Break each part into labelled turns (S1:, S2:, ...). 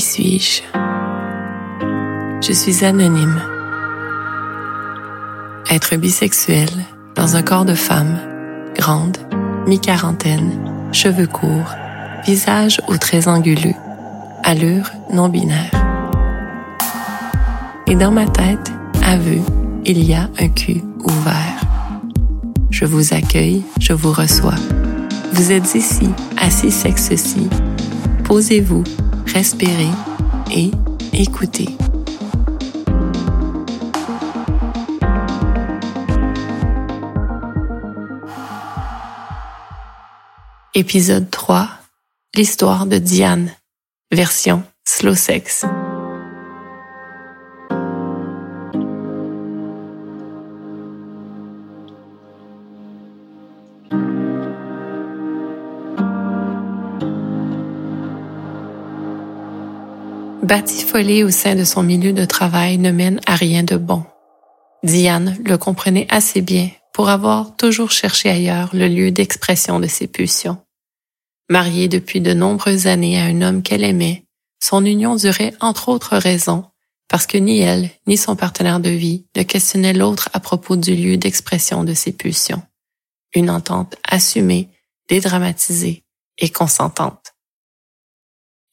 S1: Suis-je? Je suis anonyme. Être bisexuel dans un corps de femme, grande, mi-quarantaine, cheveux courts, visage aux traits anguleux, allure non binaire. Et dans ma tête, aveu, il y a un cul ouvert. Je vous accueille, je vous reçois. Vous êtes ici, assis sexe-ci. Posez-vous, respirez et écoutez. Épisode 3. L'histoire de Diane. Version slow sex. Batifolé au sein de son milieu de travail ne mène à rien de bon. Diane le comprenait assez bien pour avoir toujours cherché ailleurs le lieu d'expression de ses pulsions. Mariée depuis de nombreuses années à un homme qu'elle aimait, son union durait entre autres raisons parce que ni elle ni son partenaire de vie ne questionnaient l'autre à propos du lieu d'expression de ses pulsions. Une entente assumée, dédramatisée et consentante.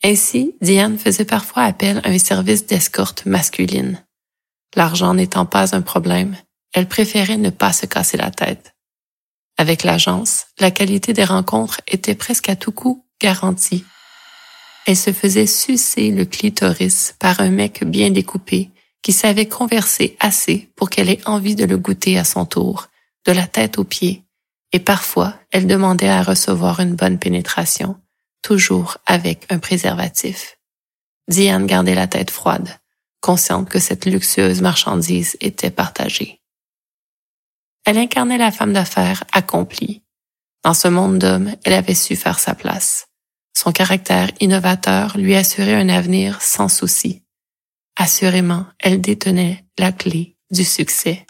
S1: Ainsi, Diane faisait parfois appel à un service d'escorte masculine. L'argent n'étant pas un problème, elle préférait ne pas se casser la tête. Avec l'agence, la qualité des rencontres était presque à tout coup garantie. Elle se faisait sucer le clitoris par un mec bien découpé qui savait converser assez pour qu'elle ait envie de le goûter à son tour, de la tête aux pieds, et parfois elle demandait à recevoir une bonne pénétration, toujours avec un préservatif. Diane gardait la tête froide, consciente que cette luxueuse marchandise était partagée. Elle incarnait la femme d'affaires accomplie. Dans ce monde d'hommes, elle avait su faire sa place. Son caractère innovateur lui assurait un avenir sans souci. Assurément, elle détenait la clé du succès.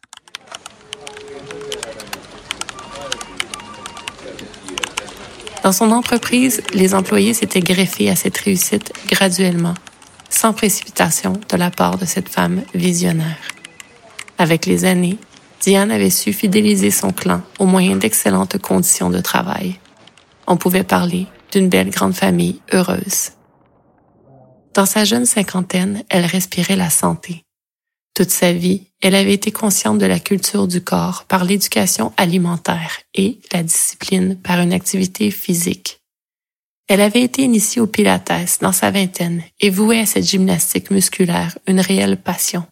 S1: Dans son entreprise, les employés s'étaient greffés à cette réussite graduellement, sans précipitation de la part de cette femme visionnaire. Avec les années, Diane avait su fidéliser son clan au moyen d'excellentes conditions de travail. On pouvait parler d'une belle grande famille heureuse. Dans sa jeune cinquantaine, elle respirait la santé. Toute sa vie, elle avait été consciente de la culture du corps par l'éducation alimentaire et la discipline par une activité physique. Elle avait été initiée au pilates dans sa vingtaine et vouait à cette gymnastique musculaire une réelle passion.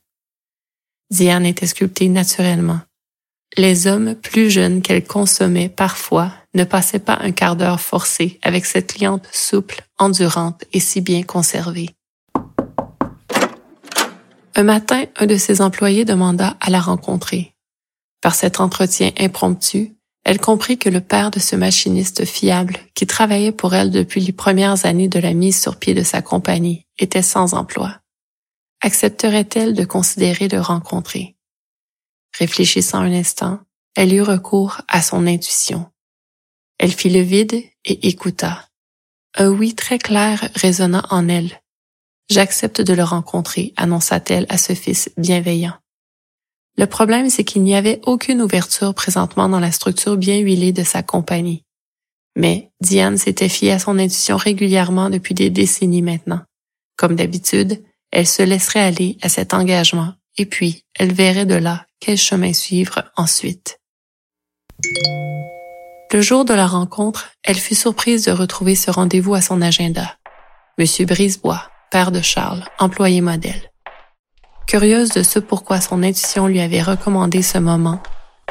S1: Diane était sculptée naturellement. Les hommes plus jeunes qu'elle consommait parfois ne passaient pas un quart d'heure forcé avec cette cliente souple, endurante et si bien conservée. Un matin, un de ses employés demanda à la rencontrer. Par cet entretien impromptu, elle comprit que le père de ce machiniste fiable, qui travaillait pour elle depuis les premières années de la mise sur pied de sa compagnie, était sans emploi. Accepterait-elle de considérer de rencontrer? Réfléchissant un instant, elle eut recours à son intuition. Elle fit le vide et écouta. Un oui très clair résonna en elle, J'accepte de le rencontrer, annonça-t-elle à ce fils bienveillant. Le problème, c'est qu'il n'y avait aucune ouverture présentement dans la structure bien huilée de sa compagnie. Mais Diane s'était fiée à son intuition régulièrement depuis des décennies maintenant. Comme d'habitude, elle se laisserait aller à cet engagement et puis elle verrait de là quel chemin suivre ensuite. Le jour de la rencontre, elle fut surprise de retrouver ce rendez-vous à son agenda. Monsieur Brisebois, père de Charles, employé modèle. Curieuse de ce pourquoi son intuition lui avait recommandé ce moment,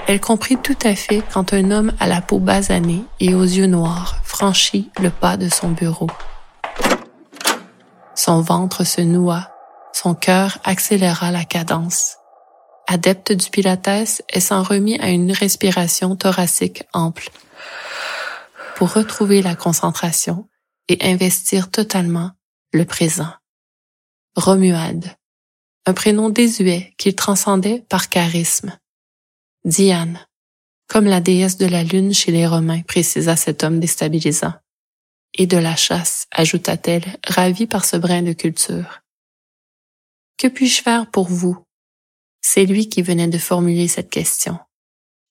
S1: elle comprit tout à fait quand un homme à la peau basanée et aux yeux noirs franchit le pas de son bureau. Son ventre se noua, son cœur accéléra la cadence. Adepte du pilates, elle s'en remit à une respiration thoracique ample pour retrouver la concentration et investir totalement le présent. Romuald, un prénom désuet qu'il transcendait par charisme. Diane, comme la déesse de la lune chez les Romains, précisa cet homme déstabilisant. et de la chasse, ajouta-t-elle, ravie par ce brin de culture. Que puis-je faire pour vous? C'est lui qui venait de formuler cette question.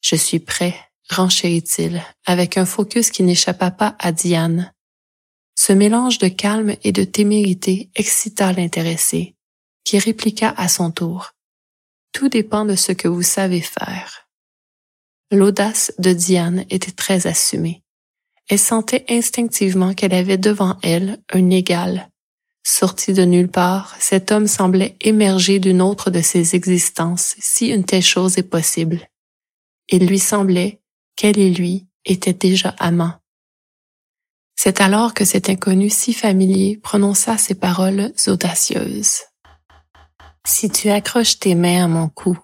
S1: Je suis prêt, renchérit-il, avec un focus qui n'échappa pas à Diane. Ce mélange de calme et de témérité excita l'intéressé, qui répliqua à son tour. Tout dépend de ce que vous savez faire. L'audace de Diane était très assumée. Elle sentait instinctivement qu'elle avait devant elle un égal. Sorti de nulle part, cet homme semblait émerger d'une autre de ses existences, si une telle chose est possible. Il lui semblait qu'elle et lui étaient déjà amants. C'est alors que cet inconnu si familier prononça ces paroles audacieuses. Si tu accroches tes mains à mon cou,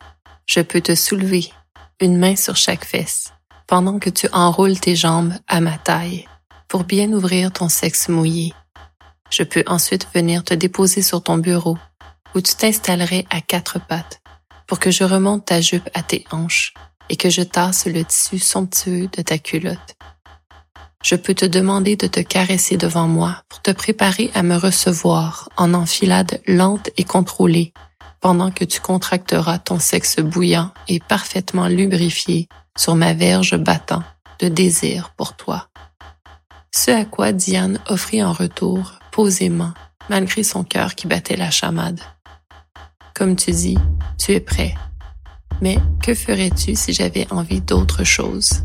S1: je peux te soulever, une main sur chaque fesse, pendant que tu enroules tes jambes à ma taille, pour bien ouvrir ton sexe mouillé. Je peux ensuite venir te déposer sur ton bureau, où tu t'installerais à quatre pattes, pour que je remonte ta jupe à tes hanches et que je tasse le tissu somptueux de ta culotte. Je peux te demander de te caresser devant moi pour te préparer à me recevoir en enfilade lente et contrôlée pendant que tu contracteras ton sexe bouillant et parfaitement lubrifié sur ma verge battant de désir pour toi. Ce à quoi Diane offrit en retour, posément, malgré son cœur qui battait la chamade. Comme tu dis, tu es prêt. Mais que ferais-tu si j'avais envie d'autre chose?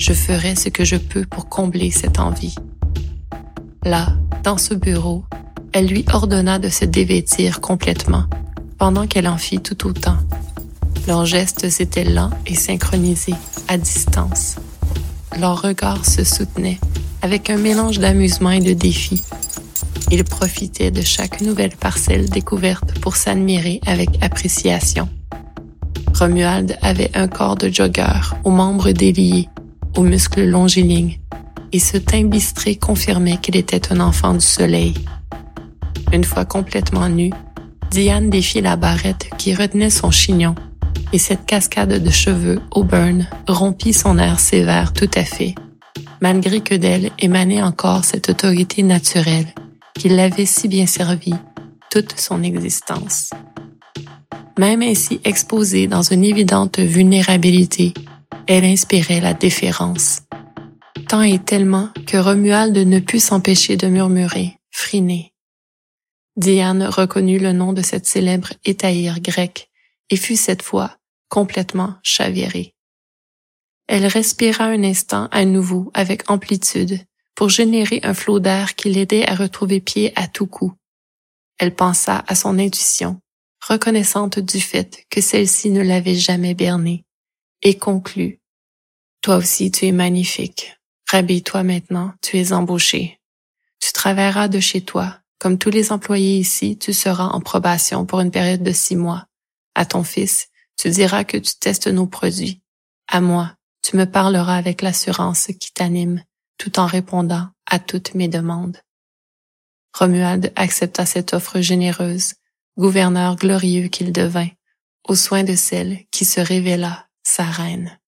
S1: Je ferai ce que je peux pour combler cette envie. Là, dans ce bureau, elle lui ordonna de se dévêtir complètement, pendant qu'elle en fit tout autant. Leurs gestes étaient lents et synchronisés, à distance. Leurs regards se soutenaient, avec un mélange d'amusement et de défi. Ils profitaient de chaque nouvelle parcelle découverte pour s'admirer avec appréciation. Romuald avait un corps de jogger, aux membres déliés, aux muscles longilignes, et ce teint bistré confirmait qu'il était un enfant du soleil. Une fois complètement nu, Diane défit la barrette qui retenait son chignon, et cette cascade de cheveux auburn rompit son air sévère tout à fait, malgré que d'elle émanait encore cette autorité naturelle qui l'avait si bien servi toute son existence. Même ainsi exposée dans une évidente vulnérabilité, elle inspirait la déférence. Tant et tellement que Romuald ne put s'empêcher de murmurer, friné. Diane reconnut le nom de cette célèbre étaïre grecque et fut cette fois complètement chavirée. Elle respira un instant à nouveau avec amplitude pour générer un flot d'air qui l'aidait à retrouver pied à tout coup. Elle pensa à son intuition, reconnaissante du fait que celle-ci ne l'avait jamais bernée, et conclut. Toi aussi tu es magnifique. Rhabille-toi maintenant, tu es embauché. Tu travailleras de chez toi. Comme tous les employés ici, tu seras en probation pour une période de six mois. À ton fils, tu diras que tu testes nos produits. À moi, tu me parleras avec l'assurance qui t'anime, tout en répondant à toutes mes demandes. Romuald accepta cette offre généreuse, gouverneur glorieux qu'il devint, aux soins de celle qui se révéla sa reine.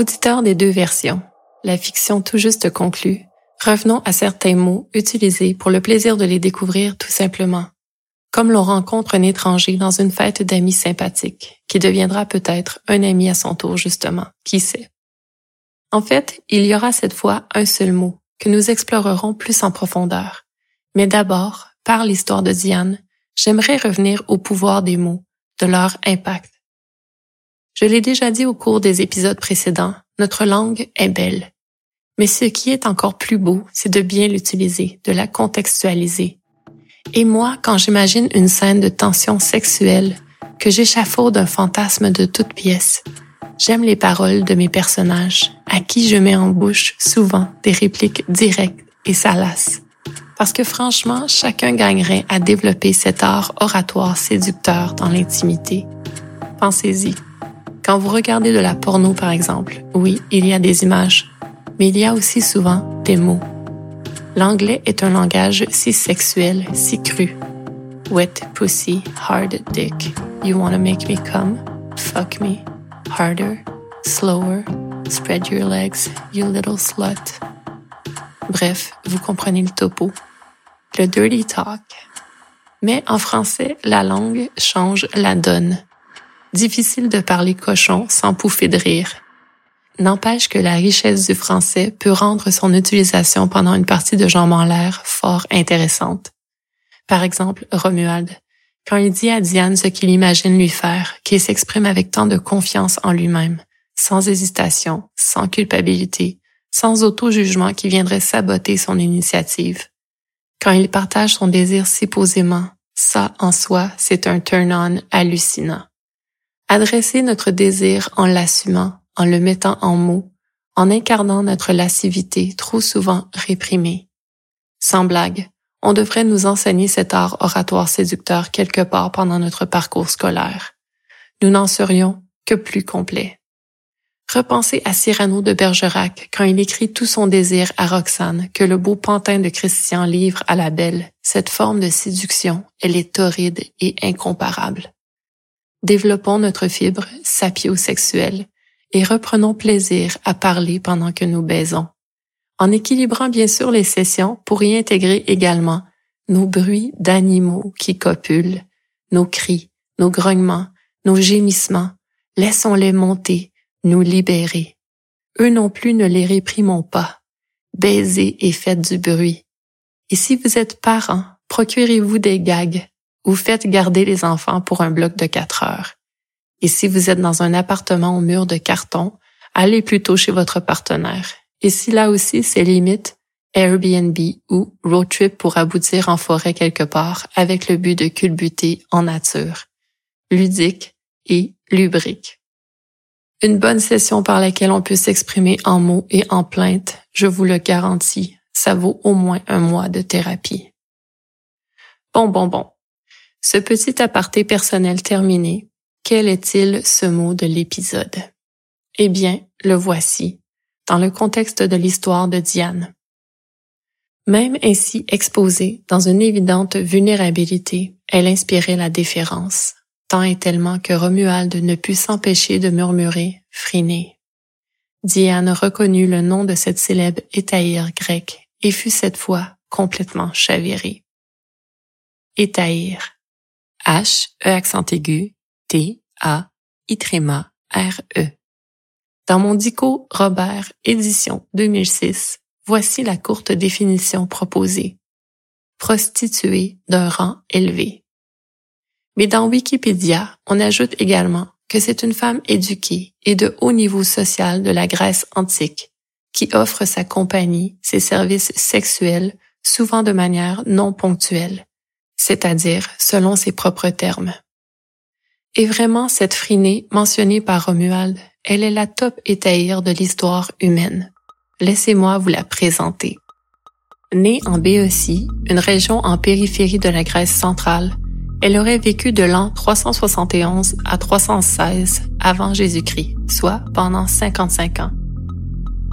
S1: Auditeur des deux versions, la fiction tout juste conclue, revenons à certains mots utilisés pour le plaisir de les découvrir tout simplement. Comme l'on rencontre un étranger dans une fête d'amis sympathiques, qui deviendra peut-être un ami à son tour justement, qui sait? En fait, il y aura cette fois un seul mot que nous explorerons plus en profondeur. Mais d'abord, par l'histoire de Diane, j'aimerais revenir au pouvoir des mots, de leur impact je l'ai déjà dit au cours des épisodes précédents, notre langue est belle. Mais ce qui est encore plus beau, c'est de bien l'utiliser, de la contextualiser. Et moi, quand j'imagine une scène de tension sexuelle, que j'échafaude un fantasme de toute pièce, j'aime les paroles de mes personnages, à qui je mets en bouche souvent des répliques directes et salaces. Parce que franchement, chacun gagnerait à développer cet art oratoire séducteur dans l'intimité. Pensez-y Quand vous regardez de la porno, par exemple, oui, il y a des images, mais il y a aussi souvent des mots. L'anglais est un langage si sexuel, si cru. Wet pussy, hard dick. You wanna make me come? Fuck me. Harder, slower. Spread your legs, you little slut. Bref, vous comprenez le topo. Le dirty talk. Mais en français, la langue change la donne. Difficile de parler cochon sans pouffer de rire. N'empêche que la richesse du français peut rendre son utilisation pendant une partie de jambes en l'air fort intéressante. Par exemple, Romuald, quand il dit à Diane ce qu'il imagine lui faire, qu'il s'exprime avec tant de confiance en lui-même, sans hésitation, sans culpabilité, sans auto-jugement qui viendrait saboter son initiative. Quand il partage son désir si posément, ça en soi, c'est un turn-on hallucinant. Adresser notre désir en l'assumant, en le mettant en mots, en incarnant notre lascivité trop souvent réprimée. Sans blague, on devrait nous enseigner cet art oratoire séducteur quelque part pendant notre parcours scolaire. Nous n'en serions que plus complets. Repensez à Cyrano de Bergerac quand il écrit tout son désir à Roxane que le beau pantin de Christian livre à la belle. Cette forme de séduction, elle est torride et incomparable. Développons notre fibre sapiosexuelle et reprenons plaisir à parler pendant que nous baisons, en équilibrant bien sûr les sessions pour y intégrer également nos bruits d'animaux qui copulent, nos cris, nos grognements, nos gémissements, laissons-les monter, nous libérer. Eux non plus ne les réprimons pas. Baisez et faites du bruit. Et si vous êtes parents, procurez-vous des gags ou faites garder les enfants pour un bloc de quatre heures. Et si vous êtes dans un appartement au mur de carton, allez plutôt chez votre partenaire. Et si là aussi c'est limite, Airbnb ou road trip pour aboutir en forêt quelque part avec le but de culbuter en nature. Ludique et lubrique. Une bonne session par laquelle on peut s'exprimer en mots et en plaintes, je vous le garantis, ça vaut au moins un mois de thérapie. Bon, bon, bon. Ce petit aparté personnel terminé, quel est-il ce mot de l'épisode? Eh bien, le voici, dans le contexte de l'histoire de Diane. Même ainsi exposée dans une évidente vulnérabilité, elle inspirait la déférence, tant et tellement que Romuald ne put s'empêcher de murmurer Phryné. Diane reconnut le nom de cette célèbre étaïre grecque et fut cette fois complètement chavirée. Étaïre. H, E accent aigu, T, A, I R, E. Dans mon dico Robert, édition 2006, voici la courte définition proposée. Prostituée d'un rang élevé. Mais dans Wikipédia, on ajoute également que c'est une femme éduquée et de haut niveau social de la Grèce antique qui offre sa compagnie, ses services sexuels, souvent de manière non ponctuelle, c'est-à-dire selon ses propres termes. Et vraiment, cette Phryné mentionnée par Romuald, elle est la top étaïre de l'histoire humaine. Laissez-moi vous la présenter. Née en Béotie, une région en périphérie de la Grèce centrale, elle aurait vécu de l'an 371 à 316 avant Jésus-Christ, soit pendant 55 ans.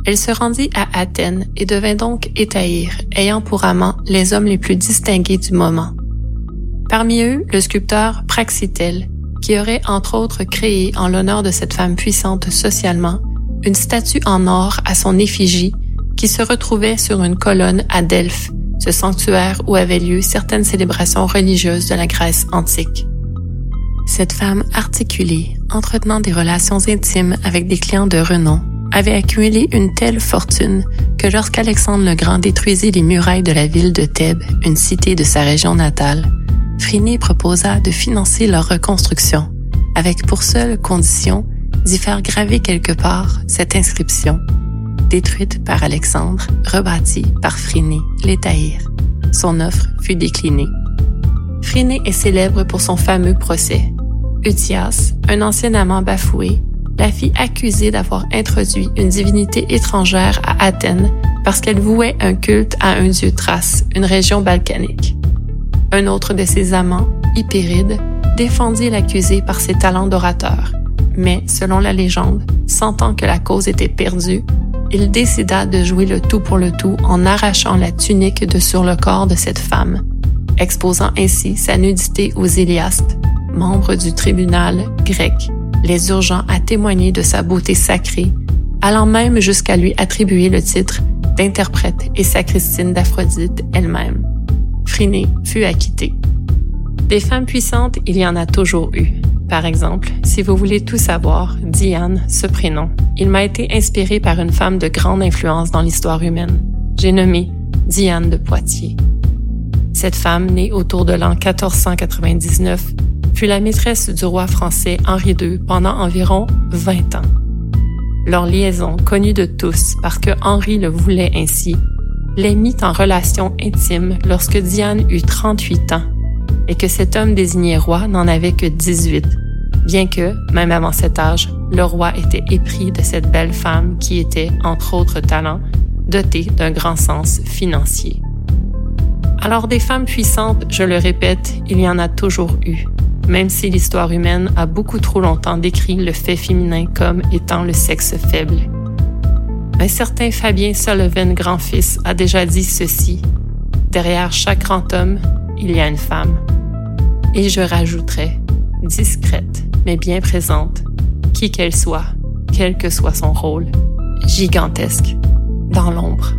S1: Elle se rendit à Athènes et devint donc étaïre, ayant pour amant les hommes les plus distingués du moment. Parmi eux, le sculpteur Praxitèle, qui aurait entre autres créé en l'honneur de cette femme puissante socialement une statue en or à son effigie qui se retrouvait sur une colonne à Delphes, ce sanctuaire où avaient lieu certaines célébrations religieuses de la Grèce antique. Cette femme articulée, entretenant des relations intimes avec des clients de renom, avait accumulé une telle fortune que lorsqu'Alexandre le Grand détruisit les murailles de la ville de Thèbes, une cité de sa région natale, Phryné proposa de financer leur reconstruction, avec pour seule condition d'y faire graver quelque part cette inscription, détruite par Alexandre, rebâtie par Phryné, l'étaïr. Son offre fut déclinée. Phryné est célèbre pour son fameux procès. Utias, un ancien amant bafoué, la fit accuser d'avoir introduit une divinité étrangère à Athènes parce qu'elle vouait un culte à un dieu Thrace, une région balkanique. Un autre de ses amants, Hypéride, défendit l'accusé par ses talents d'orateur, Mais, selon la légende, sentant que la cause était perdue, il décida de jouer le tout pour le tout en arrachant la tunique de sur le corps de cette femme, exposant ainsi sa nudité aux Iliastes, membres du tribunal grec, les urgeant à témoigner de sa beauté sacrée, allant même jusqu'à lui attribuer le titre d'interprète et sacristine d'Aphrodite elle-même. Phryné fut acquittée. Des femmes puissantes, il y en a toujours eu. Par exemple, si vous voulez tout savoir, Diane, ce prénom, il m'a été inspiré par une femme de grande influence dans l'histoire humaine. J'ai nommé Diane de Poitiers. Cette femme, née autour de l'an 1499, fut la maîtresse du roi français Henri II pendant environ 20 ans. Leur liaison, connue de tous parce que Henri le voulait ainsi, les mit en relation intime lorsque Diane eut 38 ans et que cet homme désigné roi n'en avait que 18, bien que, même avant cet âge, le roi était épris de cette belle femme qui était, entre autres talents, dotée d'un grand sens financier. Alors des femmes puissantes, je le répète, il y en a toujours eu, même si l'histoire humaine a beaucoup trop longtemps décrit le fait féminin comme étant le sexe faible. Un certain Fabien Sullivan grand-fils a déjà dit ceci. Derrière chaque grand homme, il y a une femme. Et je rajouterai, discrète, mais bien présente, qui qu'elle soit, quel que soit son rôle, gigantesque, dans l'ombre.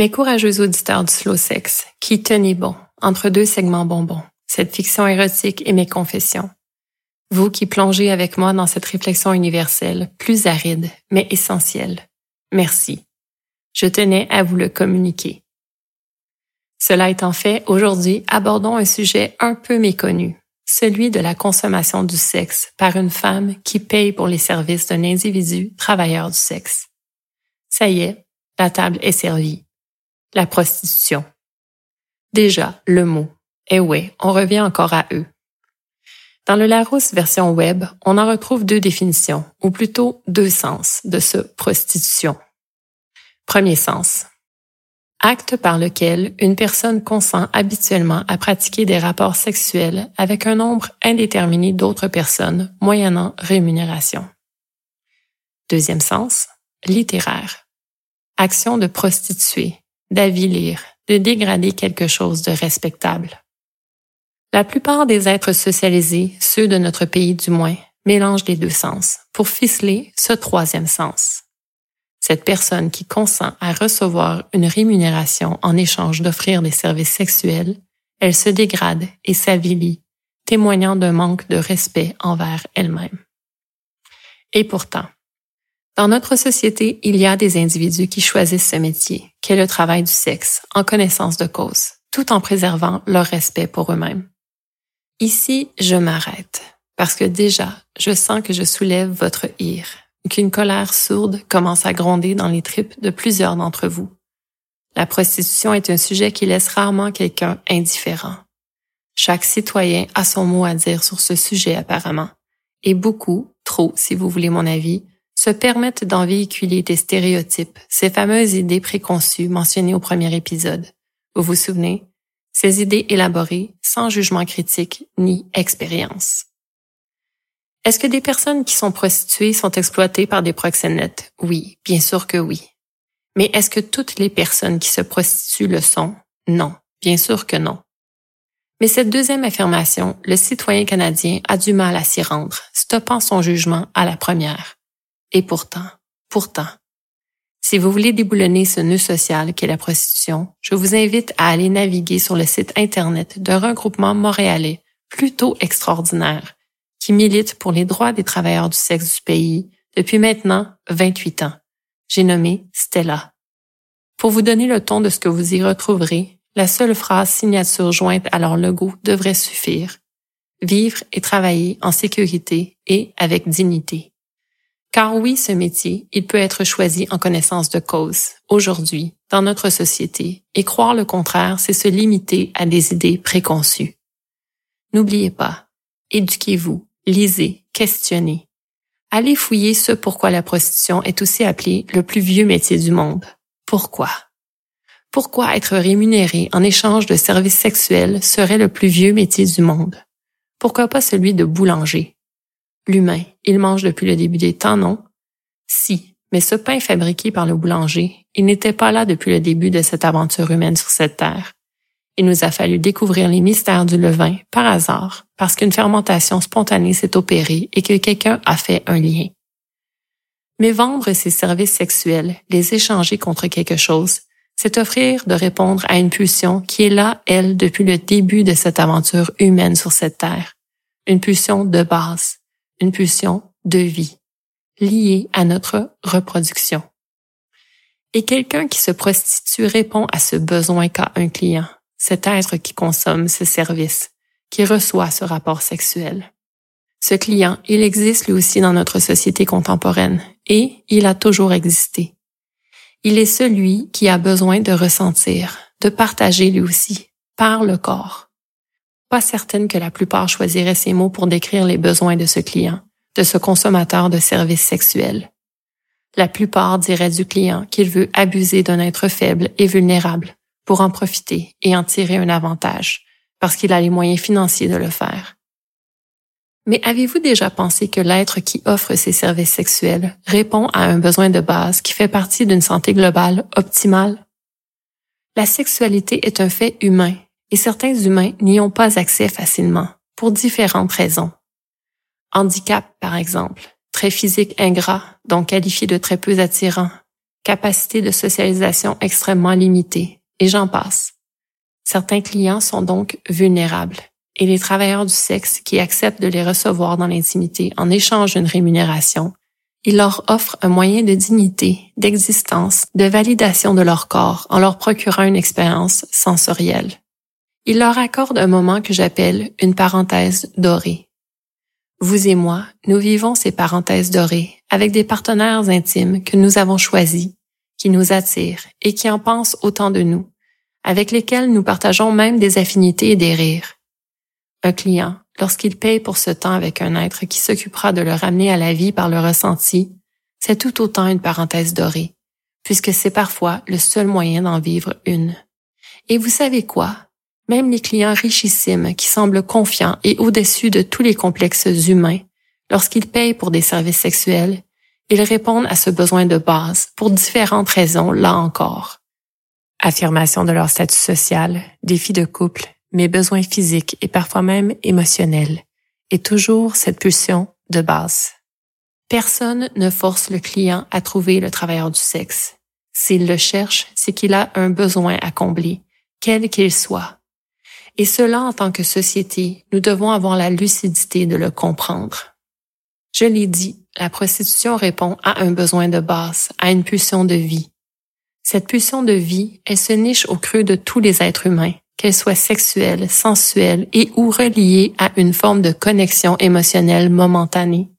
S1: Mes courageux auditeurs du slow sex, qui tenez bon entre deux segments bonbons, cette fiction érotique et mes confessions. Vous qui plongez avec moi dans cette réflexion universelle, plus aride, mais essentielle. Merci. Je tenais à vous le communiquer. Cela étant fait, aujourd'hui, abordons un sujet un peu méconnu, celui de la consommation du sexe par une femme qui paye pour les services d'un individu travailleur du sexe. Ça y est, la table est servie la prostitution. Déjà, le mot. Eh oui, on revient encore à eux. Dans le Larousse version web, on en retrouve deux définitions, ou plutôt deux sens de ce prostitution. Premier sens. Acte par lequel une personne consent habituellement à pratiquer des rapports sexuels avec un nombre indéterminé d'autres personnes moyennant rémunération. Deuxième sens. Littéraire. Action de prostituer, d'avilir, de dégrader quelque chose de respectable. La plupart des êtres socialisés, ceux de notre pays du moins, mélangent les deux sens pour ficeler ce troisième sens. Cette personne qui consent à recevoir une rémunération en échange d'offrir des services sexuels, elle se dégrade et s'avilit, témoignant d'un manque de respect envers elle-même. Et pourtant, dans notre société, il y a des individus qui choisissent ce métier, qu'est le travail du sexe, en connaissance de cause, tout en préservant leur respect pour eux-mêmes. Ici, je m'arrête, parce que déjà, je sens que je soulève votre ire, qu'une colère sourde commence à gronder dans les tripes de plusieurs d'entre vous. La prostitution est un sujet qui laisse rarement quelqu'un indifférent. Chaque citoyen a son mot à dire sur ce sujet apparemment, et beaucoup, trop si vous voulez mon avis, se permettent d'en véhiculer des stéréotypes, ces fameuses idées préconçues mentionnées au premier épisode. Vous vous souvenez? Ces idées élaborées sans jugement critique ni expérience. Est-ce que des personnes qui sont prostituées sont exploitées par des proxénètes? Oui, bien sûr que oui. Mais est-ce que toutes les personnes qui se prostituent le sont? Non, bien sûr que non. Mais cette deuxième affirmation, le citoyen canadien a du mal à s'y rendre, stoppant son jugement à la première. Et pourtant, pourtant, si vous voulez déboulonner ce nœud social qu'est la prostitution, je vous invite à aller naviguer sur le site Internet d'un regroupement montréalais plutôt extraordinaire qui milite pour les droits des travailleurs du sexe du pays depuis maintenant 28 ans. J'ai nommé Stella. Pour vous donner le ton de ce que vous y retrouverez, la seule phrase signature jointe à leur logo devrait suffire. vivre et travailler en sécurité et avec dignité. Car oui, ce métier, il peut être choisi en connaissance de cause, aujourd'hui, dans notre société, et croire le contraire, c'est se limiter à des idées préconçues. N'oubliez pas, éduquez-vous, lisez, questionnez. Allez fouiller ce pourquoi la prostitution est aussi appelée le plus vieux métier du monde. Pourquoi? Pourquoi être rémunéré en échange de services sexuels serait le plus vieux métier du monde? Pourquoi pas celui de boulanger? L'humain, il mange depuis le début des temps, non? Si, mais ce pain fabriqué par le boulanger, il n'était pas là depuis le début de cette aventure humaine sur cette terre. Il nous a fallu découvrir les mystères du levain par hasard, parce qu'une fermentation spontanée s'est opérée et que quelqu'un a fait un lien. Mais vendre ses services sexuels, les échanger contre quelque chose, c'est offrir de répondre à une pulsion qui est là, elle, depuis le début de cette aventure humaine sur cette terre. Une pulsion de base, une pulsion de vie, liée à notre reproduction. Et quelqu'un qui se prostitue répond à ce besoin qu'a un client, cet être qui consomme ce service, qui reçoit ce rapport sexuel. Ce client, il existe lui aussi dans notre société contemporaine et il a toujours existé. Il est celui qui a besoin de ressentir, de partager lui aussi, par le corps. Pas certaine que la plupart choisiraient ces mots pour décrire les besoins de ce client, de ce consommateur de services sexuels. La plupart diraient du client qu'il veut abuser d'un être faible et vulnérable pour en profiter et en tirer un avantage, parce qu'il a les moyens financiers de le faire. Mais avez-vous déjà pensé que l'être qui offre ces services sexuels répond à un besoin de base qui fait partie d'une santé globale optimale? La sexualité est un fait humain et certains humains n'y ont pas accès facilement pour différentes raisons. Handicap, par exemple, trait physique ingrat, donc qualifié de très peu attirant, capacité de socialisation extrêmement limitée, et j'en passe. Certains clients sont donc vulnérables et les travailleurs du sexe qui acceptent de les recevoir dans l'intimité en échange d'une rémunération, ils leur offrent un moyen de dignité, d'existence, de validation de leur corps en leur procurant une expérience sensorielle. Ils leur accordent un moment que j'appelle une parenthèse dorée. Vous et moi, nous vivons ces parenthèses dorées avec des partenaires intimes que nous avons choisis, qui nous attirent et qui en pensent autant de nous, avec lesquels nous partageons même des affinités et des rires. Un client, lorsqu'il paye pour ce temps avec un être qui s'occupera de le ramener à la vie par le ressenti, c'est tout autant une parenthèse dorée, puisque c'est parfois le seul moyen d'en vivre une. Et vous savez quoi? Même les clients richissimes qui semblent confiants et au-dessus de tous les complexes humains, lorsqu'ils payent pour des services sexuels, ils répondent à ce besoin de base pour différentes raisons, là encore. Affirmation de leur statut social, défis de couple, mes besoins physiques et parfois même émotionnels, et toujours cette pulsion de base. Personne ne force le client à trouver le travailleur du sexe. S'il le cherche, c'est qu'il a un besoin à combler, quel qu'il soit. Et cela, en tant que société, nous devons avoir la lucidité de le comprendre. Je l'ai dit, la prostitution répond à un besoin de base, à une pulsion de vie. Cette pulsion de vie, elle se niche au creux de tous les êtres humains, qu'elle soit sexuelle, sensuelle et ou reliée à une forme de connexion émotionnelle momentanée.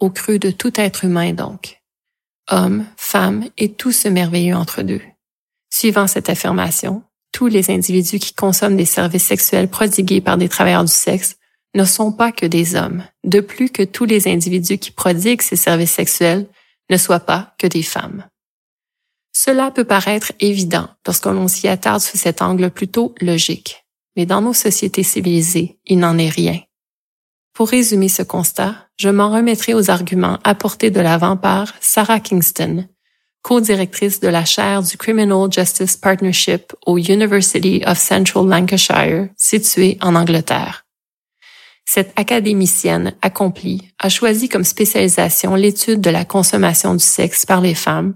S1: Au creux de tout être humain donc. Homme, femme et tout ce merveilleux entre deux. Suivant cette affirmation, tous les individus qui consomment des services sexuels prodigués par des travailleurs du sexe ne sont pas que des hommes, de plus que tous les individus qui prodiguent ces services sexuels ne soient pas que des femmes. Cela peut paraître évident lorsque l'on s'y attarde sous cet angle plutôt logique, mais dans nos sociétés civilisées, il n'en est rien. Pour résumer ce constat, je m'en remettrai aux arguments apportés de l'avant par Sarah Kingston, co-directrice de la chaire du Criminal Justice Partnership au University of Central Lancashire, située en Angleterre. Cette académicienne accomplie a choisi comme spécialisation l'étude de la consommation du sexe par les femmes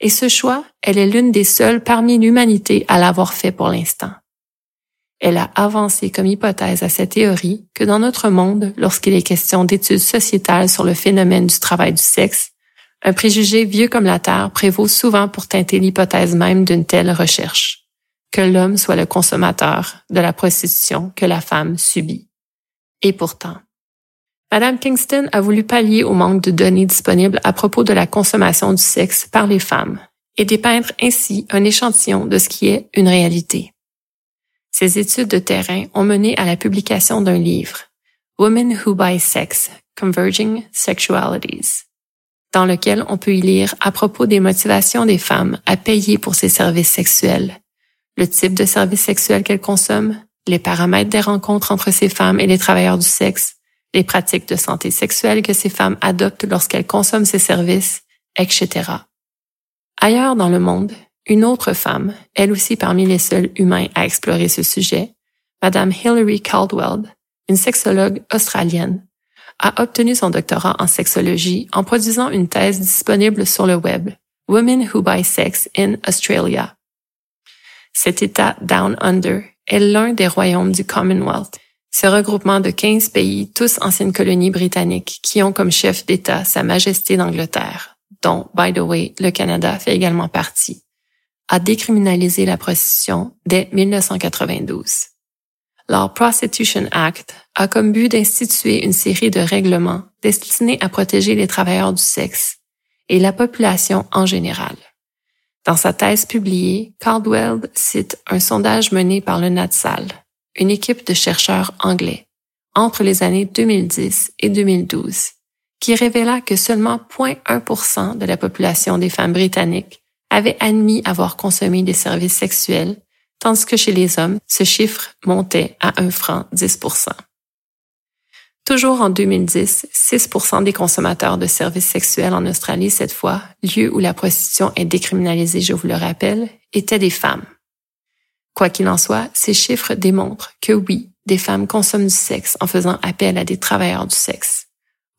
S1: et ce choix, elle est l'une des seules parmi l'humanité à l'avoir fait pour l'instant. Elle a avancé comme hypothèse à cette théorie que dans notre monde, lorsqu'il est question d'études sociétales sur le phénomène du travail du sexe, un préjugé vieux comme la Terre prévaut souvent pour teinter l'hypothèse même d'une telle recherche, que l'homme soit le consommateur de la prostitution que la femme subit. Et pourtant, Madame Kingston a voulu pallier au manque de données disponibles à propos de la consommation du sexe par les femmes et dépeindre ainsi un échantillon de ce qui est une réalité. Ces études de terrain ont mené à la publication d'un livre, Women Who Buy Sex, Converging Sexualities, dans lequel on peut y lire à propos des motivations des femmes à payer pour ces services sexuels, le type de services sexuels qu'elles consomment, les paramètres des rencontres entre ces femmes et les travailleurs du sexe, les pratiques de santé sexuelle que ces femmes adoptent lorsqu'elles consomment ces services, etc. Ailleurs dans le monde, une autre femme, elle aussi parmi les seuls humains à explorer ce sujet, Madame Hilary Caldwell, une sexologue australienne, a obtenu son doctorat en sexologie en produisant une thèse disponible sur le web, Women Who Buy Sex in Australia. Cet État Down Under est l'un des royaumes du Commonwealth ce regroupement de 15 pays, tous anciennes colonies britanniques, qui ont comme chef d'État Sa Majesté d'Angleterre, dont, by the way, le Canada fait également partie, a décriminalisé la prostitution dès 1992. Leur Prostitution Act a comme but d'instituer une série de règlements destinés à protéger les travailleurs du sexe et la population en général. Dans sa thèse publiée, Caldwell cite un sondage mené par le NATSAL, une équipe de chercheurs anglais entre les années 2010 et 2012 qui révéla que seulement 0.1% de la population des femmes britanniques avait admis avoir consommé des services sexuels, tandis que chez les hommes, ce chiffre montait à 1 franc 10 Toujours en 2010, 6% des consommateurs de services sexuels en Australie, cette fois, lieu où la prostitution est décriminalisée, je vous le rappelle, étaient des femmes. Quoi qu'il en soit, ces chiffres démontrent que oui, des femmes consomment du sexe en faisant appel à des travailleurs du sexe.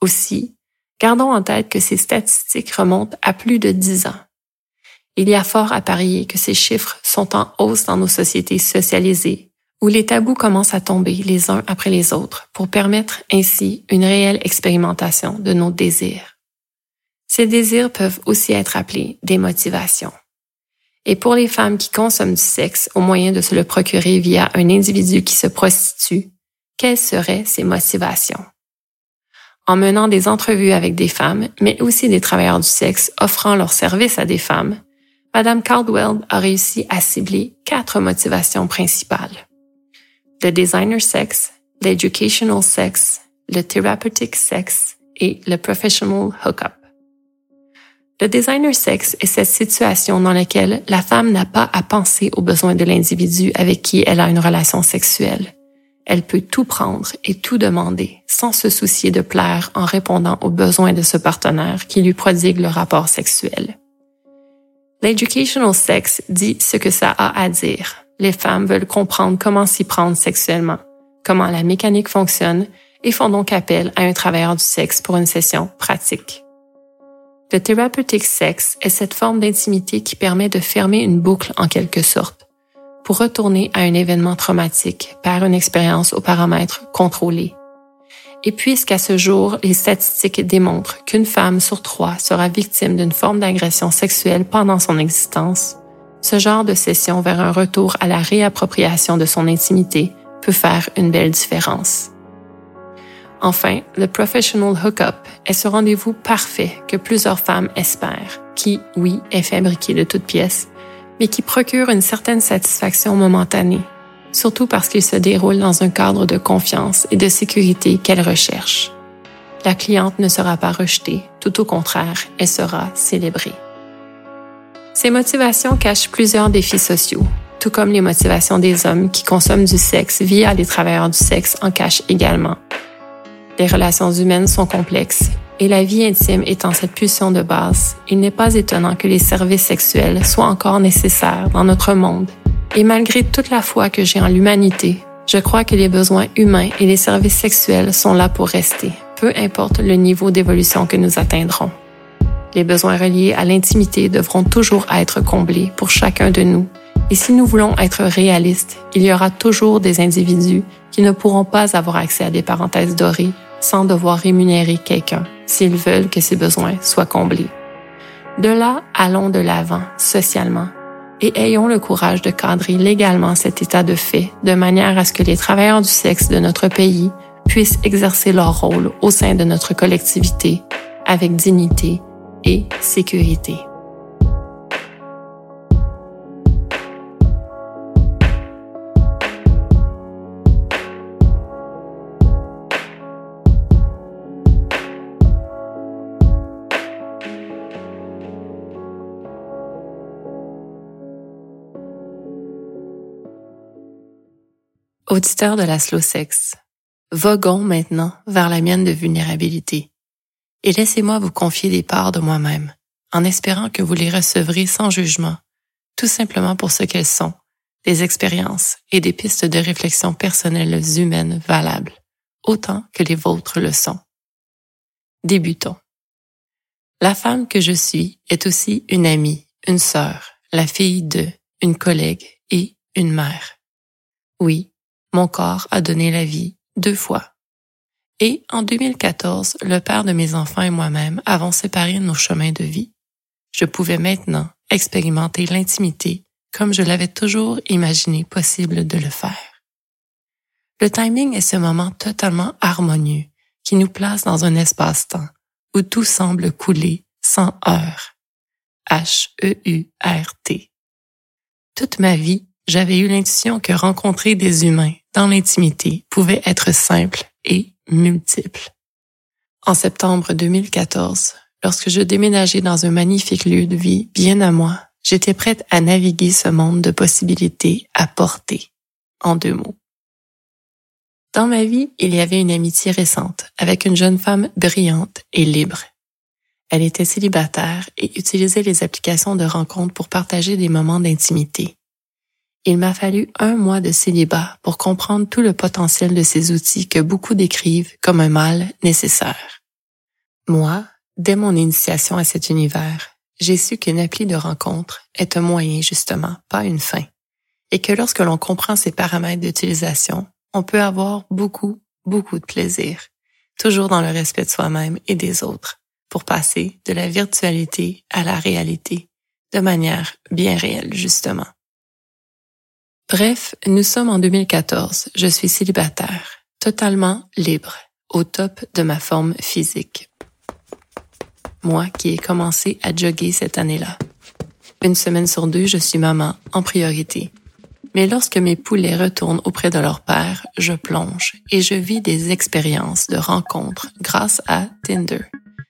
S1: Aussi, gardons en tête que ces statistiques remontent à plus de dix ans. Il y a fort à parier que ces chiffres sont en hausse dans nos sociétés socialisées, où les tabous commencent à tomber les uns après les autres pour permettre ainsi une réelle expérimentation de nos désirs. Ces désirs peuvent aussi être appelés des motivations. Et pour les femmes qui consomment du sexe au moyen de se le procurer via un individu qui se prostitue, quelles seraient ses motivations? En menant des entrevues avec des femmes, mais aussi des travailleurs du sexe offrant leurs services à des femmes, Madame Caldwell a réussi à cibler quatre motivations principales. Le designer sex, l'educational sex, le therapeutic sex et le professional hookup. Le designer sexe est cette situation dans laquelle la femme n'a pas à penser aux besoins de l'individu avec qui elle a une relation sexuelle. Elle peut tout prendre et tout demander sans se soucier de plaire en répondant aux besoins de ce partenaire qui lui prodigue le rapport sexuel. L'educational sex dit ce que ça a à dire. Les femmes veulent comprendre comment s'y prendre sexuellement, comment la mécanique fonctionne et font donc appel à un travailleur du sexe pour une session pratique. Le therapeutic sex est cette forme d'intimité qui permet de fermer une boucle en quelque sorte, pour retourner à un événement traumatique par une expérience aux paramètres contrôlés. Et puisqu'à ce jour, les statistiques démontrent qu'une femme sur trois sera victime d'une forme d'agression sexuelle pendant son existence, ce genre de session vers un retour à la réappropriation de son intimité peut faire une belle différence. Enfin, le professional hookup est ce rendez-vous parfait que plusieurs femmes espèrent, qui, oui, est fabriqué de toutes pièces, mais qui procure une certaine satisfaction momentanée, surtout parce qu'il se déroule dans un cadre de confiance et de sécurité qu'elle recherche. La cliente ne sera pas rejetée, tout au contraire, elle sera célébrée. Ces motivations cachent plusieurs défis sociaux, tout comme les motivations des hommes qui consomment du sexe via les travailleurs du sexe en cachent également. Les relations humaines sont complexes et la vie intime étant cette pulsion de base, il n'est pas étonnant que les services sexuels soient encore nécessaires dans notre monde. Et malgré toute la foi que j'ai en l'humanité, je crois que les besoins humains et les services sexuels sont là pour rester, peu importe le niveau d'évolution que nous atteindrons. Les besoins reliés à l'intimité devront toujours être comblés pour chacun de nous. Et si nous voulons être réalistes, il y aura toujours des individus qui ne pourront pas avoir accès à des parenthèses dorées sans devoir rémunérer quelqu'un s'ils veulent que ses besoins soient comblés. De là, allons de l'avant socialement et ayons le courage de cadrer légalement cet état de fait de manière à ce que les travailleurs du sexe de notre pays puissent exercer leur rôle au sein de notre collectivité avec dignité et sécurité. Auditeur de la slow sex, voguons maintenant vers la mienne de vulnérabilité. Et laissez-moi vous confier des parts de moi-même, en espérant que vous les recevrez sans jugement, tout simplement pour ce qu'elles sont, des expériences et des pistes de réflexion personnelles humaines valables, autant que les vôtres le sont. Débutons. La femme que je suis est aussi une amie, une sœur, la fille de, une collègue et une mère. Oui, mon corps a donné la vie deux fois. Et en 2014, le père de mes enfants et moi-même avons séparé nos chemins de vie. Je pouvais maintenant expérimenter l'intimité comme je l'avais toujours imaginé possible de le faire. Le timing est ce moment totalement harmonieux qui nous place dans un espace-temps où tout semble couler sans heurts. H-E-U-R-T. Toute ma vie, j'avais eu l'intuition que rencontrer des humains dans l'intimité pouvait être simple et En septembre 2014, lorsque je déménageais dans un magnifique lieu de vie bien à moi, j'étais prête à naviguer ce monde de possibilités à porter, en deux mots. Dans ma vie, il y avait une amitié récente avec une jeune femme brillante et libre. Elle était célibataire et utilisait les applications de rencontres pour partager des moments d'intimité il m'a fallu un mois de célibat pour comprendre tout le potentiel de ces outils que beaucoup décrivent comme un mal nécessaire. Moi, dès mon initiation à cet univers, j'ai su qu'une appli de rencontre est un moyen justement, pas une fin, et que lorsque l'on comprend ses paramètres d'utilisation, on peut avoir beaucoup, beaucoup de plaisir, toujours dans le respect de soi-même et des autres, pour passer de la virtualité à la réalité, de manière bien réelle justement. Bref, nous sommes en 2014. Je suis célibataire, totalement libre, au top de ma forme physique. Moi qui ai commencé à jogger cette année-là. Une semaine sur deux, je suis maman en priorité. Mais lorsque mes poulets retournent auprès de leur père, je plonge et je vis des expériences de rencontres grâce à Tinder,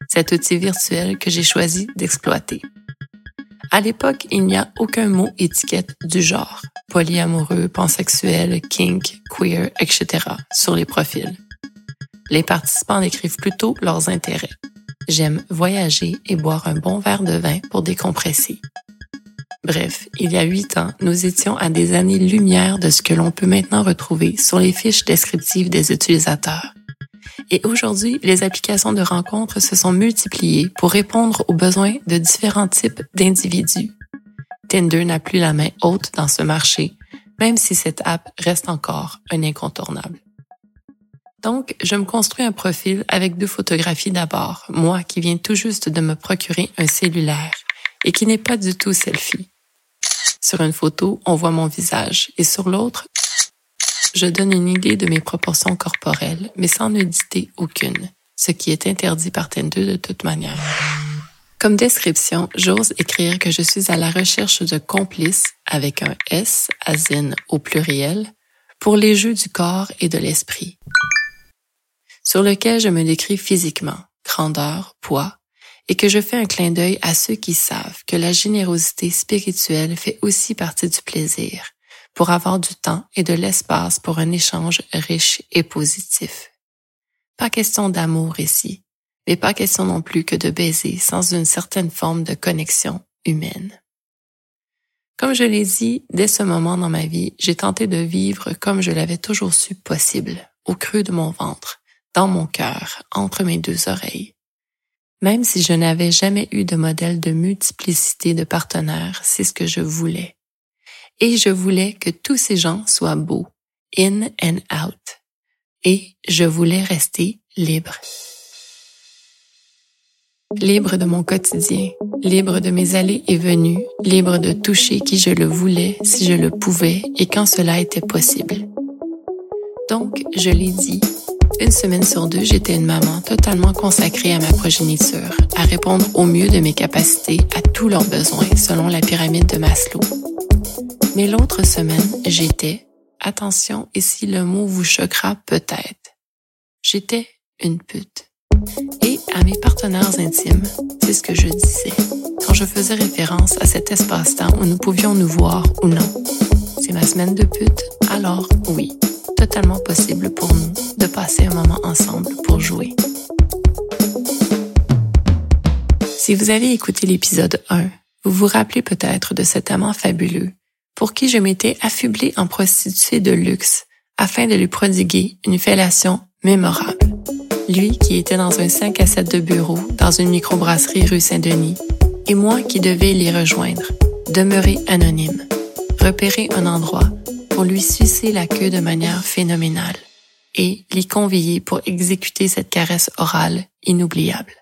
S1: cet outil virtuel que j'ai choisi d'exploiter. À l'époque, il n'y a aucun mot étiquette du genre, polyamoureux, pansexuel, kink, queer, etc. sur les profils. Les participants décrivent plutôt leurs intérêts. J'aime voyager et boire un bon verre de vin pour décompresser. Bref, il y a huit ans, nous étions à des années-lumière de ce que l'on peut maintenant retrouver sur les fiches descriptives des utilisateurs. Et aujourd'hui, les applications de rencontres se sont multipliées pour répondre aux besoins de différents types d'individus. Tinder n'a plus la main haute dans ce marché, même si cette app reste encore un incontournable. Donc, je me construis un profil avec deux photographies d'abord, moi qui viens tout juste de me procurer un cellulaire et qui n'est pas du tout selfie. Sur une photo, on voit mon visage et sur l'autre, je donne une idée de mes proportions corporelles, mais sans nudité aucune, ce qui est interdit par Tinder de toute manière. Comme description, j'ose écrire que je suis à la recherche de complices avec un S, asine au pluriel, pour les jeux du corps et de l'esprit, sur lequel je me décris physiquement, grandeur, poids, et que je fais un clin d'œil à ceux qui savent que la générosité spirituelle fait aussi partie du plaisir, pour avoir du temps et de l'espace pour un échange riche et positif. Pas question d'amour ici, mais pas question non plus que de baiser sans une certaine forme de connexion humaine. Comme je l'ai dit, dès ce moment dans ma vie, j'ai tenté de vivre comme je l'avais toujours su possible, au creux de mon ventre, dans mon cœur, entre mes deux oreilles. Même si je n'avais jamais eu de modèle de multiplicité de partenaires, c'est ce que je voulais et je voulais que tous ces gens soient beaux, in and out, et je voulais rester libre. Libre de mon quotidien, libre de mes allées et venues, libre de toucher qui je le voulais, si je le pouvais et quand cela était possible. Donc, je l'ai dit, Une semaine sur deux, j'étais une maman totalement consacrée à ma progéniture, à répondre au mieux de mes capacités à tous leurs besoins selon la pyramide de Maslow. Mais l'autre semaine, j'étais, attention, ici le mot vous choquera peut-être, j'étais une pute. À mes partenaires intimes, c'est ce que je disais quand je faisais référence à cet espace-temps où nous pouvions nous voir ou non. C'est ma semaine de pute, alors oui, totalement possible pour nous de passer un moment ensemble pour jouer. Si vous avez écouté l'épisode 1, vous vous rappelez peut-être de cet amant fabuleux pour qui je m'étais affublée en prostituée de luxe afin de lui prodiguer une fellation mémorable. Lui qui était dans un 5 à 7 de bureau dans une microbrasserie rue Saint-Denis et moi qui devais l'y rejoindre, demeurer anonyme, repérer un endroit pour lui sucer la queue de manière phénoménale et l'y convier pour exécuter cette caresse orale inoubliable.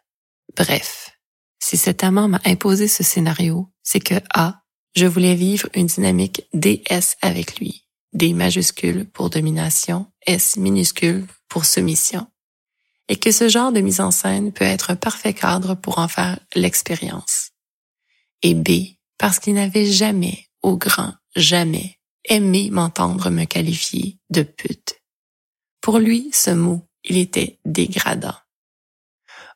S1: Bref, si cet amant m'a imposé ce scénario, c'est que A, je voulais vivre une dynamique DS avec lui. D majuscule pour domination, S minuscule pour soumission. Et que ce genre de mise en scène peut être un parfait cadre pour en faire l'expérience. Et B, parce qu'il n'avait jamais, au grand jamais, aimé m'entendre me qualifier de pute. Pour lui, ce mot, il était dégradant.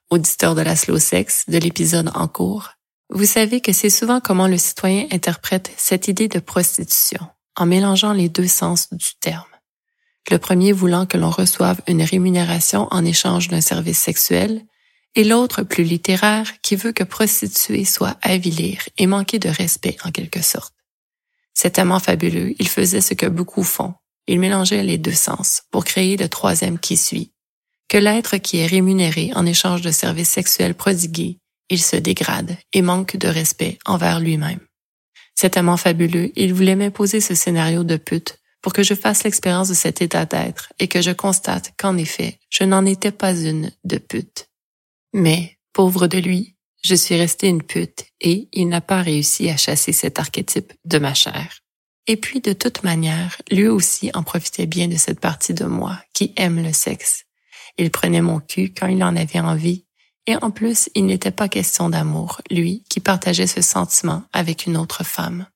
S1: Auditeur de la slow sex de l'épisode en cours, vous savez que c'est souvent comment le citoyen interprète cette idée de prostitution, en mélangeant les deux sens du terme. Le premier voulant que l'on reçoive une rémunération en échange d'un service sexuel, et l'autre plus littéraire qui veut que prostituer soit avilir et manquer de respect en quelque sorte. Cet amant fabuleux, il faisait ce que beaucoup font. Il mélangeait les deux sens pour créer le troisième qui suit. Que l'être qui est rémunéré en échange de services sexuels prodigués, il se dégrade et manque de respect envers lui-même. Cet amant fabuleux, il voulait m'imposer ce scénario de pute pour que je fasse l'expérience de cet état d'être et que je constate qu'en effet, je n'en étais pas une de pute. Mais, pauvre de lui, je suis restée une pute et il n'a pas réussi à chasser cet archétype de ma chair. Et puis, de toute manière, lui aussi en profitait bien de cette partie de moi qui aime le sexe. Il prenait mon cul quand il en avait envie, et en plus, il n'était pas question d'amour, lui qui partageait ce sentiment avec une autre femme.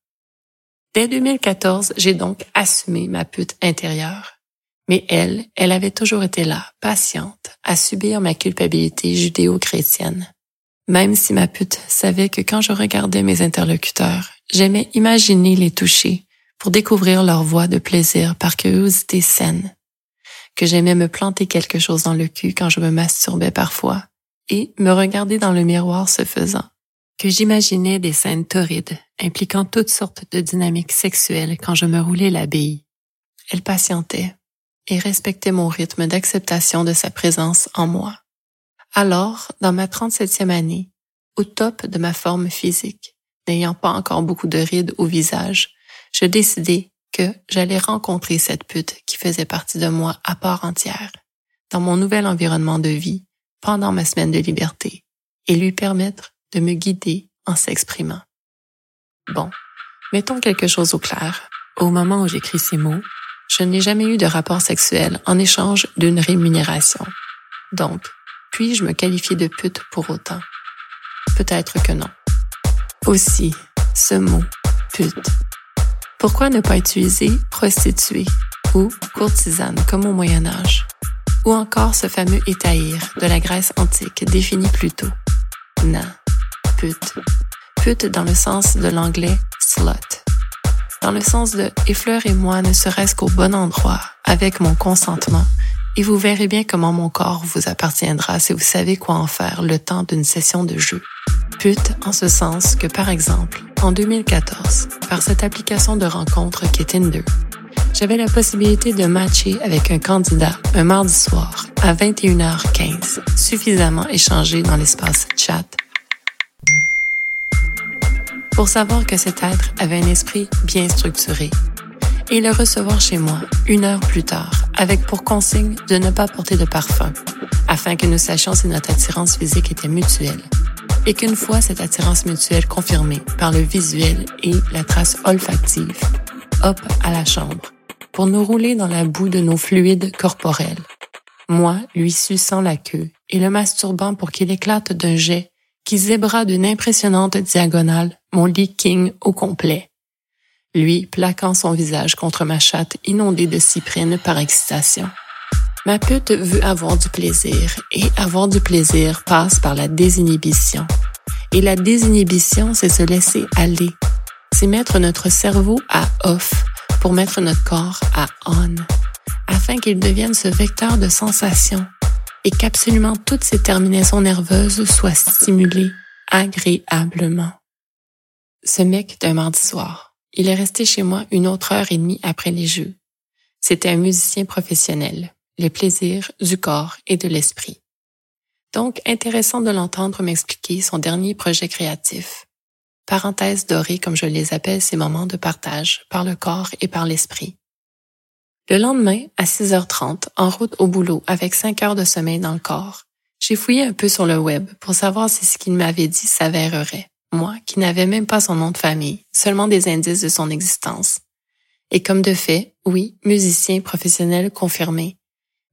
S1: Dès 2014, j'ai donc assumé ma pute intérieure. Mais elle, elle avait toujours été là, patiente, à subir ma culpabilité judéo-chrétienne. Même si ma pute savait que quand je regardais mes interlocuteurs, j'aimais imaginer les toucher pour découvrir leur voix de plaisir par curiosité saine, que j'aimais me planter quelque chose dans le cul quand je me masturbais parfois et me regarder dans le miroir ce faisant, que j'imaginais des scènes torrides impliquant toutes sortes de dynamiques sexuelles quand je me roulais la bille. Elle patientait et respectait mon rythme d'acceptation de sa présence en moi. Alors, dans ma 37e année, au top de ma forme physique, n'ayant pas encore beaucoup de rides au visage, je décidai que j'allais rencontrer cette pute qui faisait partie de moi à part entière, dans mon nouvel environnement de vie, pendant ma semaine de liberté, et lui permettre de me guider en s'exprimant. Bon, mettons quelque chose au clair. Au moment où j'écris ces mots, je n'ai jamais eu de rapport sexuel en échange d'une rémunération. Donc, puis-je me qualifier de pute pour autant? Peut-être que non. Aussi, ce mot, pute. Pourquoi ne pas utiliser prostituée ou courtisane comme au Moyen Âge? Ou encore ce fameux étaïr de la Grèce antique défini plus tôt? Non, pute. Pute dans le sens de l'anglais slut. Dans le sens de effleurez-moi ne serait-ce qu'au bon endroit, avec mon consentement, et vous verrez bien comment mon corps vous appartiendra si vous savez quoi en faire le temps d'une session de jeu. Pute en ce sens que, par exemple, en 2014, par cette application de rencontre qui est Tinder, j'avais la possibilité de matcher avec un candidat un mardi soir à 21h15, suffisamment échangé dans l'espace chat pour savoir que cet être avait un esprit bien structuré et le recevoir chez moi une heure plus tard, avec pour consigne de ne pas porter de parfum, afin que nous sachions si notre attirance physique était mutuelle. Et qu'une fois cette attirance mutuelle confirmée par le visuel et la trace olfactive, hop à la chambre, pour nous rouler dans la boue de nos fluides corporels. moi lui suçant la queue et le masturbant pour qu'il éclate d'un jet qui zébra d'une impressionnante diagonale mon lit king au complet. Lui plaquant son visage contre ma chatte inondée de cyprine par excitation. Ma pute veut avoir du plaisir et avoir du plaisir passe par la désinhibition. Et la désinhibition, c'est se laisser aller. C'est mettre notre cerveau à off pour mettre notre corps à on, afin qu'il devienne ce vecteur de sensations et qu'absolument toutes ces terminaisons nerveuses soient stimulées agréablement. Ce mec d'un mardi soir, il est resté chez moi une autre heure et demie après les jeux. C'était un musicien professionnel, les plaisirs du corps et de l'esprit. Donc, intéressant de l'entendre m'expliquer son dernier projet créatif. Parenthèse dorée comme je les appelle ces moments de partage par le corps et par l'esprit. Le lendemain, à 6h30, en route au boulot avec 5 heures de sommeil dans le corps, j'ai fouillé un peu sur le web pour savoir si ce qu'il m'avait dit s'avérerait. Moi, qui n'avais même pas son nom de famille, seulement des indices de son existence. Et comme de fait, oui, musicien professionnel confirmé,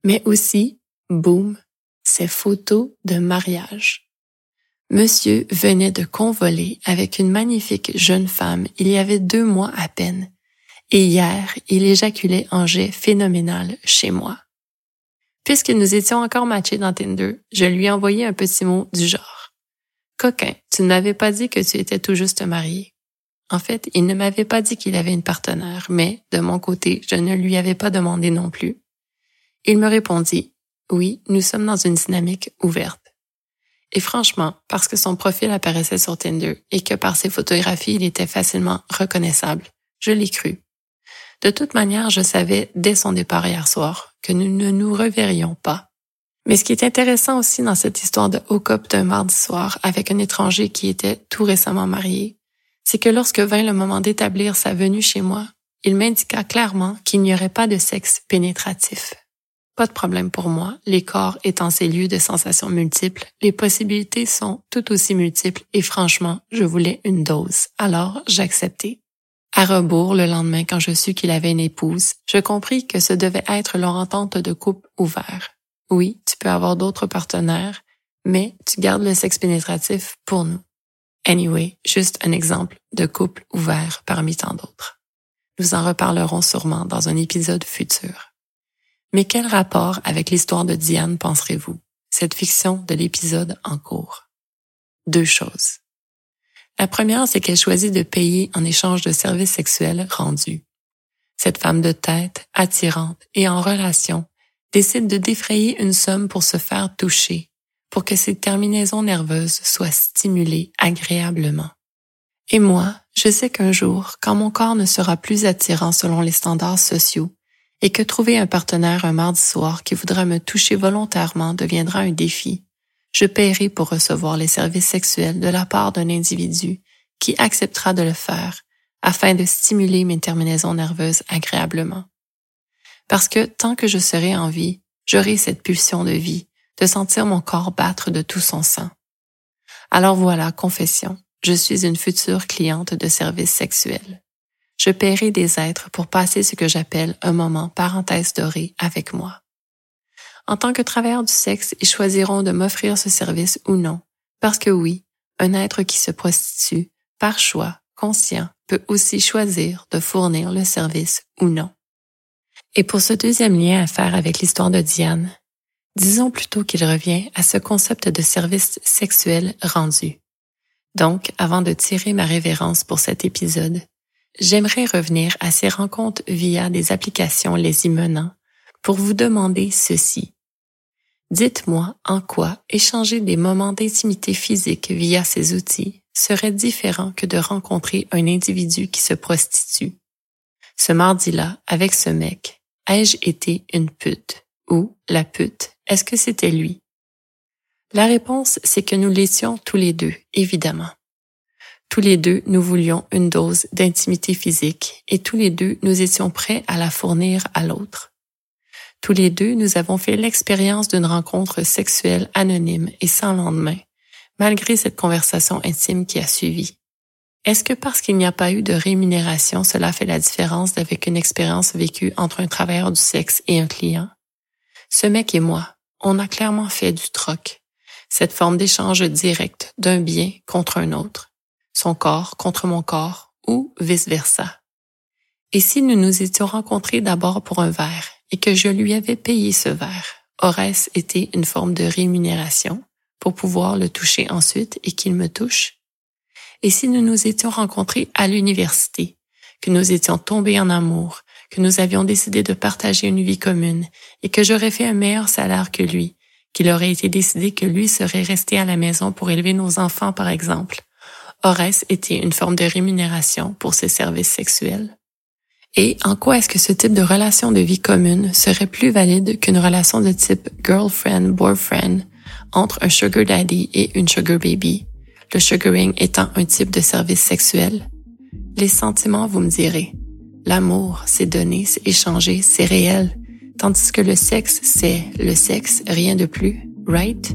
S1: mais aussi, boum, ses photos de mariage. Monsieur venait de convoler avec une magnifique jeune femme il y avait deux mois à peine, et hier il éjaculait en jet phénoménal chez moi. Puisque nous étions encore matchés dans Tinder, je lui ai envoyé un petit mot du genre. Coquin, tu ne m'avais pas dit que tu étais tout juste marié. En fait, il ne m'avait pas dit qu'il avait une partenaire, mais, de mon côté, je ne lui avais pas demandé non plus. Il me répondit, oui, nous sommes dans une dynamique ouverte. Et franchement, parce que son profil apparaissait sur Tinder et que par ses photographies il était facilement reconnaissable, je l'ai cru. De toute manière, je savais dès son départ hier soir que nous ne nous reverrions pas. Mais ce qui est intéressant aussi dans cette histoire de haut cop d'un mardi soir avec un étranger qui était tout récemment marié, c'est que lorsque vint le moment d'établir sa venue chez moi, il m'indiqua clairement qu'il n'y aurait pas de sexe pénétratif. Pas de problème pour moi, les corps étant ces lieux de sensations multiples, les possibilités sont tout aussi multiples et franchement, je voulais une dose, alors j'acceptais. À rebours, le lendemain, quand je sus qu'il avait une épouse, je compris que ce devait être leur entente de couple ouvert. Oui, tu peux avoir d'autres partenaires, mais tu gardes le sexe pénétratif pour nous. Anyway, juste un exemple de couple ouvert parmi tant d'autres. Nous en reparlerons sûrement dans un épisode futur. Mais quel rapport avec l'histoire de Diane penserez-vous, cette fiction de l'épisode en cours? Deux choses. La première, c'est qu'elle choisit de payer en échange de services sexuels rendus. Cette femme de tête, attirante et en relation, décide de défrayer une somme pour se faire toucher, pour que ses terminaisons nerveuses soient stimulées agréablement. Et moi, je sais qu'un jour, quand mon corps ne sera plus attirant selon les standards sociaux, et que trouver un partenaire un mardi soir qui voudra me toucher volontairement deviendra un défi, je paierai pour recevoir les services sexuels de la part d'un individu qui acceptera de le faire afin de stimuler mes terminaisons nerveuses agréablement. Parce que tant que je serai en vie, j'aurai cette pulsion de vie, de sentir mon corps battre de tout son sang. Alors voilà, confession, je suis une future cliente de services sexuels je paierai des êtres pour passer ce que j'appelle un moment parenthèse doré avec moi. En tant que travailleur du sexe, ils choisiront de m'offrir ce service ou non, parce que oui, un être qui se prostitue, par choix conscient, peut aussi choisir de fournir le service ou non. Et pour ce deuxième lien à faire avec l'histoire de Diane, disons plutôt qu'il revient à ce concept de service sexuel rendu. Donc, avant de tirer ma révérence pour cet épisode, j'aimerais revenir à ces rencontres via des applications les y menant pour vous demander ceci. Dites-moi en quoi échanger des moments d'intimité physique via ces outils serait différent que de rencontrer un individu qui se prostitue. Ce mardi-là, avec ce mec, ai-je été une pute? Ou la pute, est-ce que c'était lui? La réponse, c'est que nous l'étions tous les deux, évidemment. Tous les deux, nous voulions une dose d'intimité physique et tous les deux, nous étions prêts à la fournir à l'autre. Tous les deux, nous avons fait l'expérience d'une rencontre sexuelle anonyme et sans lendemain, malgré cette conversation intime qui a suivi. Est-ce que parce qu'il n'y a pas eu de rémunération, cela fait la différence avec une expérience vécue entre un travailleur du sexe et un client? Ce mec et moi, on a clairement fait du troc. Cette forme d'échange direct d'un bien contre un autre. Son corps contre mon corps ou vice-versa. Et si nous nous étions rencontrés d'abord pour un verre et que je lui avais payé ce verre, aurait-ce été une forme de rémunération pour pouvoir le toucher ensuite et qu'il me touche? Et si nous nous étions rencontrés à l'université, que nous étions tombés en amour, que nous avions décidé de partager une vie commune et que j'aurais fait un meilleur salaire que lui, qu'il aurait été décidé que lui serait resté à la maison pour élever nos enfants, par exemple, aurait-ce été une forme de rémunération pour ses services sexuels? Et en quoi est-ce que ce type de relation de vie commune serait plus valide qu'une relation de type girlfriend-boyfriend entre un sugar daddy et une sugar baby, le sugaring étant un type de service sexuel? Les sentiments, vous me direz. L'amour, c'est donner, c'est échanger, c'est réel. Tandis que le sexe, c'est le sexe, rien de plus, right?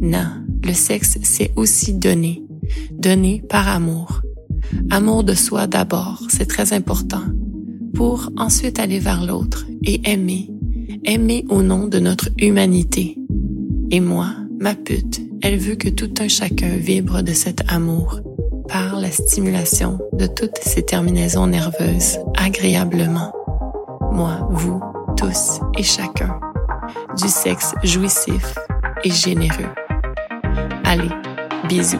S1: Non, le sexe, c'est aussi donner. Donner par amour. Amour de soi d'abord, c'est très important pour ensuite aller vers l'autre et aimer, aimer au nom de notre humanité. Et moi, ma pute, elle veut que tout un chacun vibre de cet amour par la stimulation de toutes ces terminaisons nerveuses agréablement. Moi, vous, tous et chacun, du sexe jouissif et généreux. Allez, bisous.